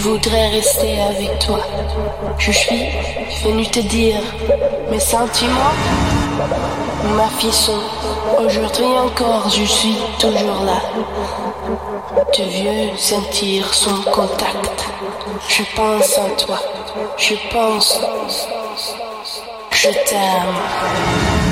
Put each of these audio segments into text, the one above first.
voudrais rester avec toi. Je suis venu te dire mes sentiments, ma fille Aujourd'hui encore, je suis toujours là. De vieux sentir son contact. Je pense en toi. Je pense. Je t'aime.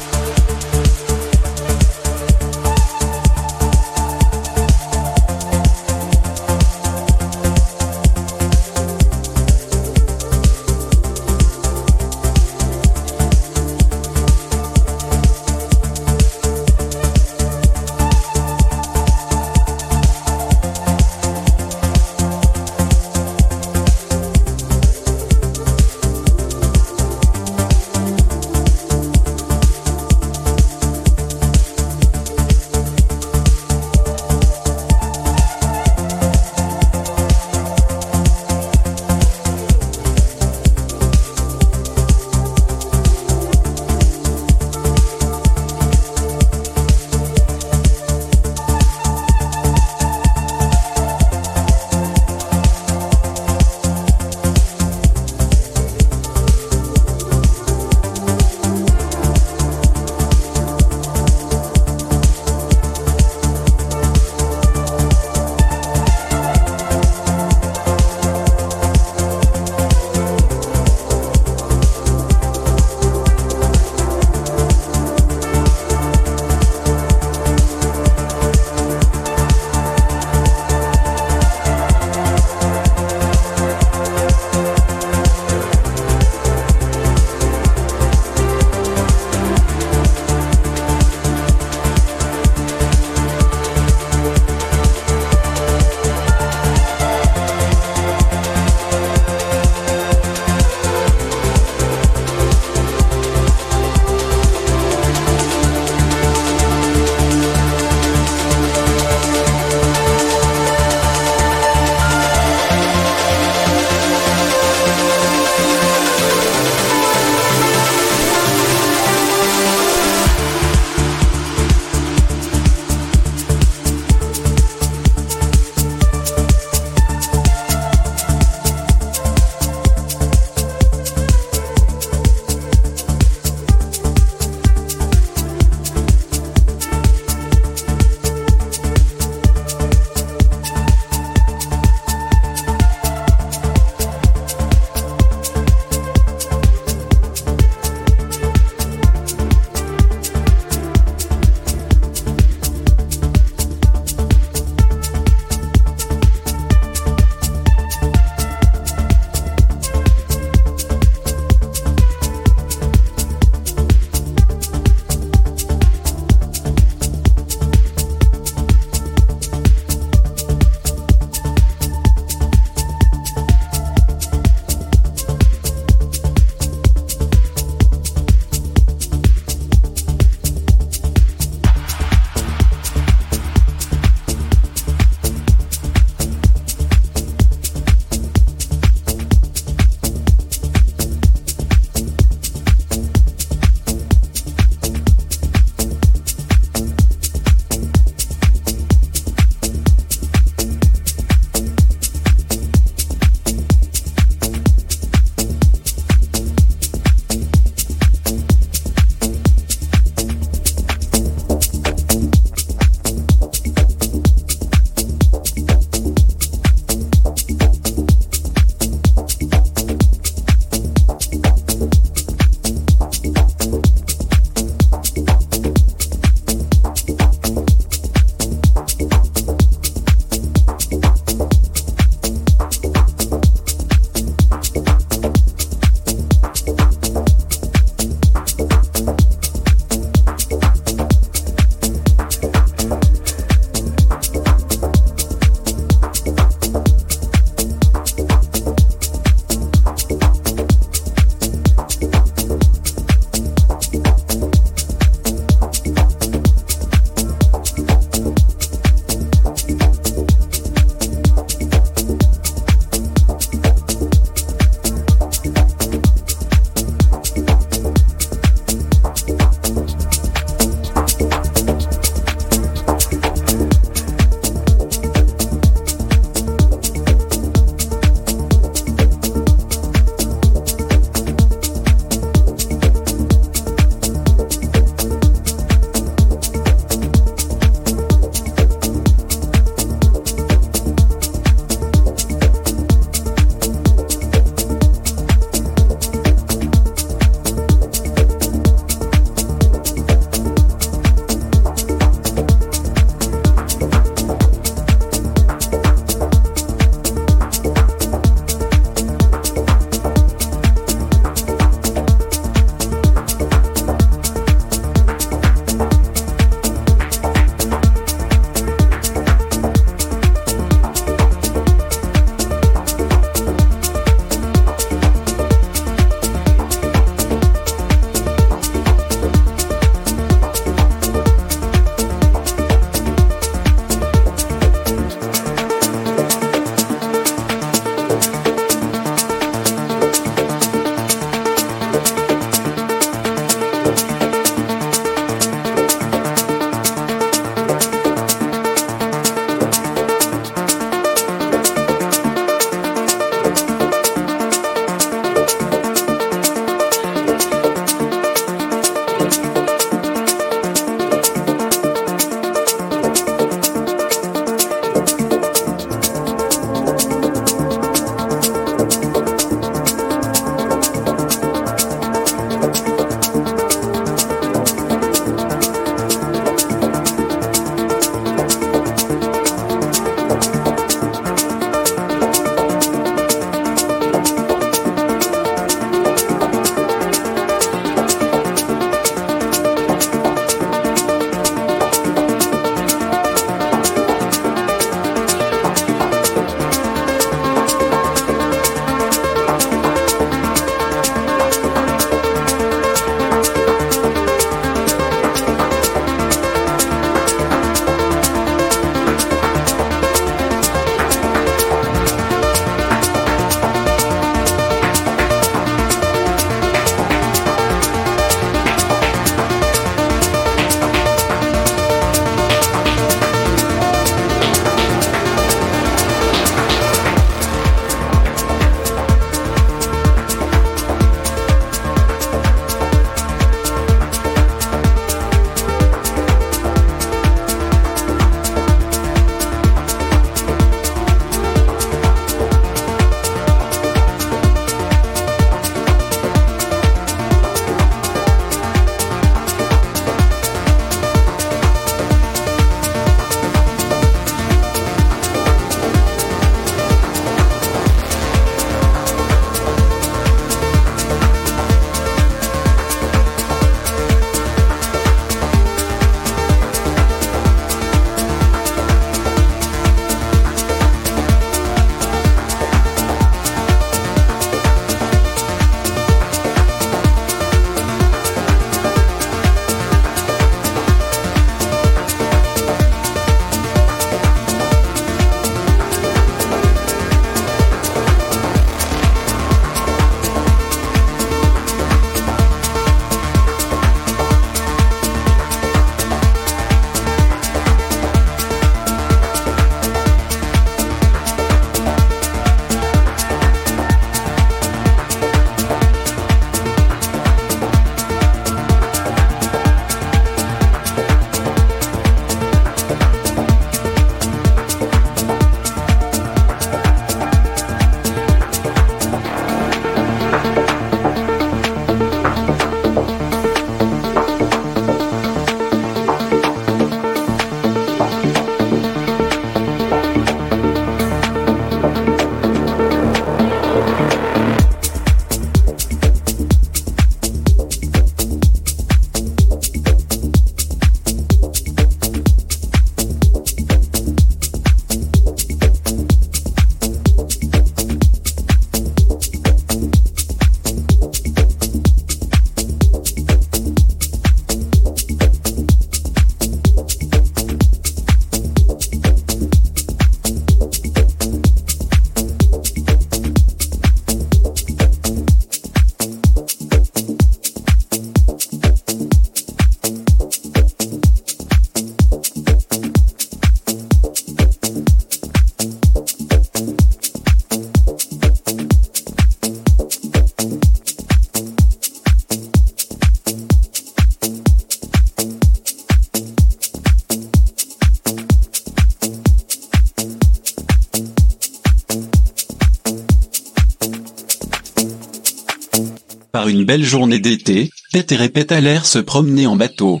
Belle journée d'été, Pète et Répète allèrent se promener en bateau.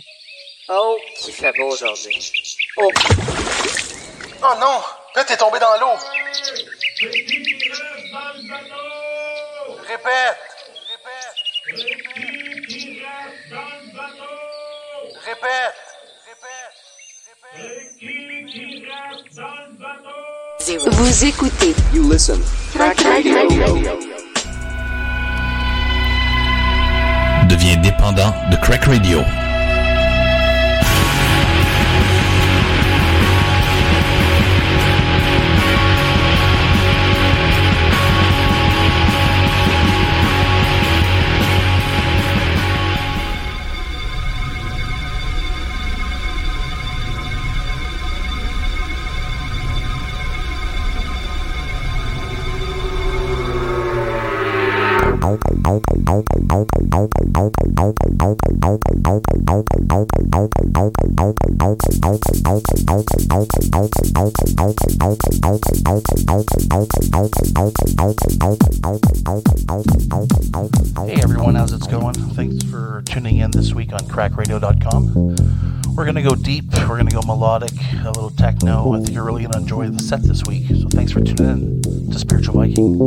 Oh, qu'il fait beau aujourd'hui. Oh, Oh non! Pet est tombé dans l'eau! Répète! Répète! Répète! Répète! Vous écoutez Crack Radio. Deviens dépendant de Crack Radio. Hey everyone, how's it going? Thanks for tuning in this week on crackradio.com. We're going to go deep, we're going to go melodic, a little techno. I think you're really going to enjoy the set this week. So thanks for tuning in to Spiritual Viking.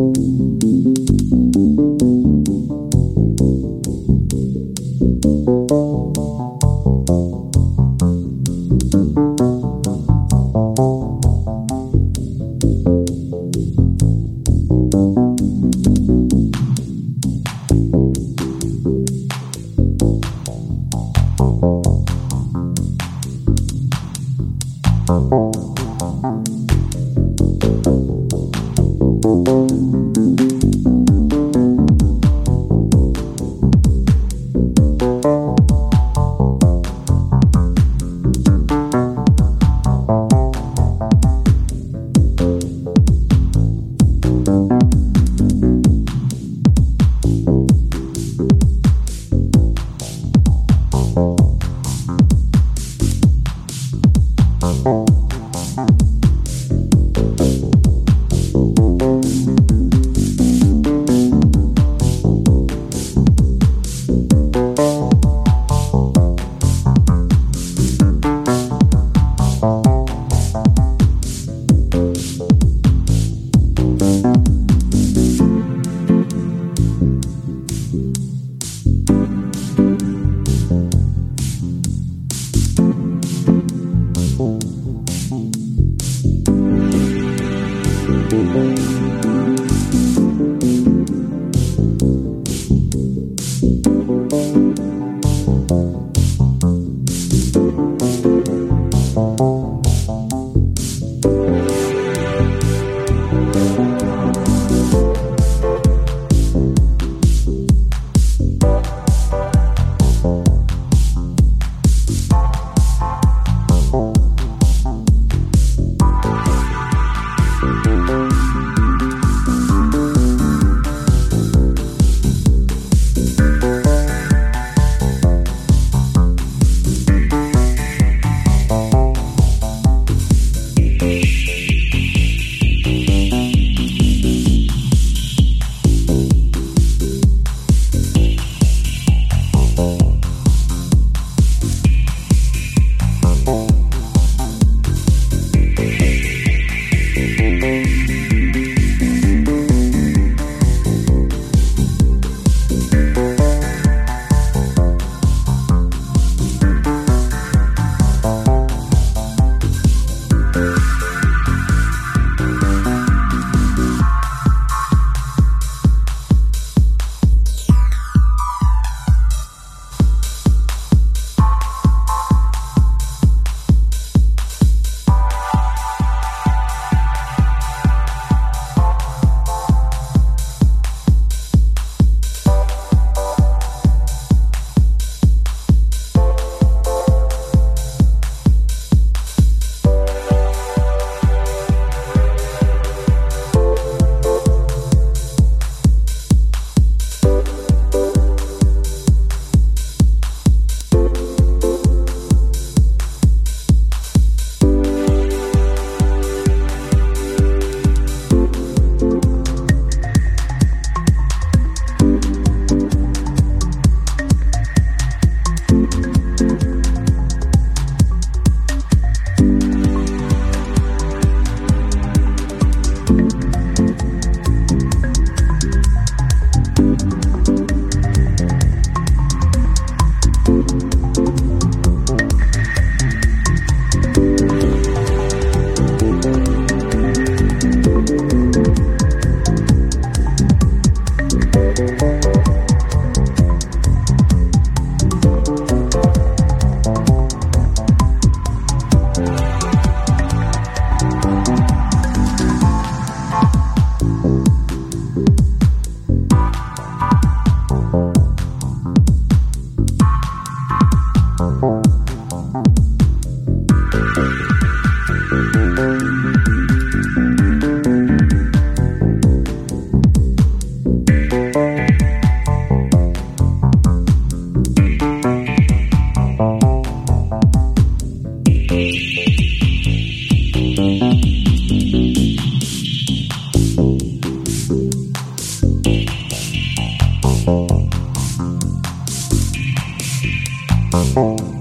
Oh.